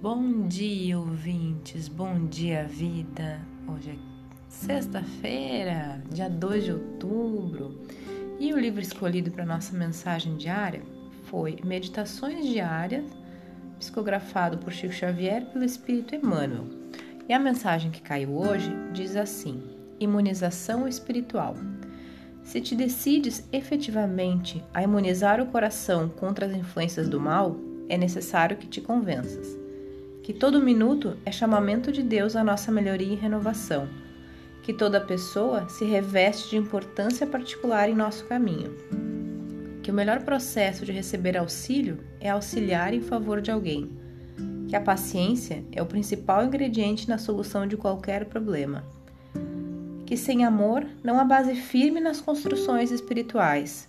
Bom dia, ouvintes. Bom dia, vida. Hoje é sexta-feira, dia 2 de outubro. E o livro escolhido para nossa mensagem diária foi Meditações Diárias, psicografado por Chico Xavier pelo Espírito Emmanuel. E a mensagem que caiu hoje diz assim: Imunização espiritual. Se te decides efetivamente a imunizar o coração contra as influências do mal, é necessário que te convenças que todo minuto é chamamento de Deus à nossa melhoria e renovação, que toda pessoa se reveste de importância particular em nosso caminho, que o melhor processo de receber auxílio é auxiliar em favor de alguém, que a paciência é o principal ingrediente na solução de qualquer problema, que sem amor não há base firme nas construções espirituais,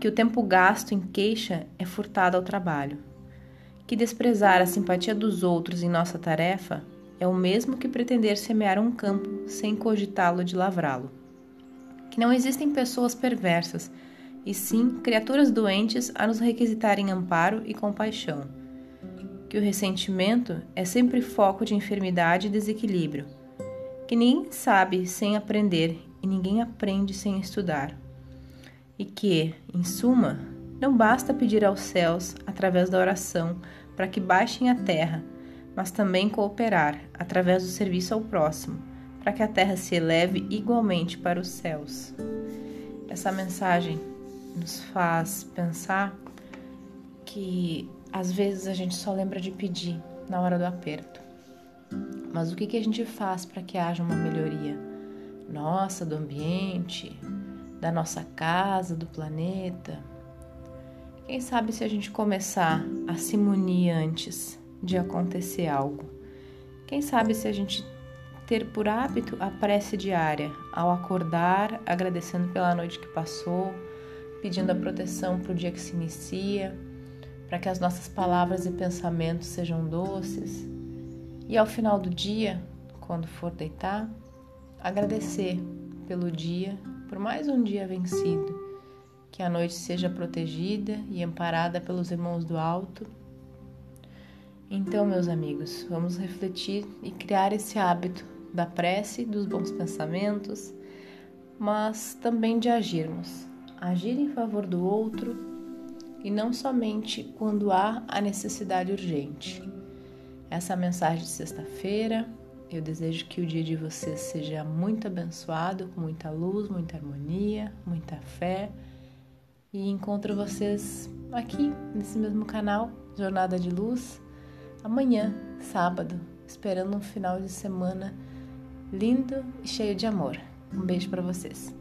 que o tempo gasto em queixa é furtado ao trabalho que desprezar a simpatia dos outros em nossa tarefa é o mesmo que pretender semear um campo sem cogitá-lo de lavrá-lo. Que não existem pessoas perversas, e sim criaturas doentes a nos requisitarem amparo e compaixão. Que o ressentimento é sempre foco de enfermidade e desequilíbrio. Que ninguém sabe sem aprender e ninguém aprende sem estudar. E que, em suma, não basta pedir aos céus, através da oração, para que baixem a terra, mas também cooperar, através do serviço ao próximo, para que a terra se eleve igualmente para os céus. Essa mensagem nos faz pensar que às vezes a gente só lembra de pedir na hora do aperto. Mas o que, que a gente faz para que haja uma melhoria nossa, do ambiente, da nossa casa, do planeta? Quem sabe se a gente começar a se munir antes de acontecer algo? Quem sabe se a gente ter por hábito a prece diária, ao acordar, agradecendo pela noite que passou, pedindo a proteção para o dia que se inicia, para que as nossas palavras e pensamentos sejam doces, e ao final do dia, quando for deitar, agradecer pelo dia, por mais um dia vencido que a noite seja protegida e amparada pelos irmãos do alto. Então, meus amigos, vamos refletir e criar esse hábito da prece, dos bons pensamentos, mas também de agirmos. Agir em favor do outro e não somente quando há a necessidade urgente. Essa é a mensagem de sexta-feira. Eu desejo que o dia de vocês seja muito abençoado, com muita luz, muita harmonia, muita fé e encontro vocês aqui nesse mesmo canal, Jornada de Luz, amanhã, sábado, esperando um final de semana lindo e cheio de amor. Um beijo para vocês.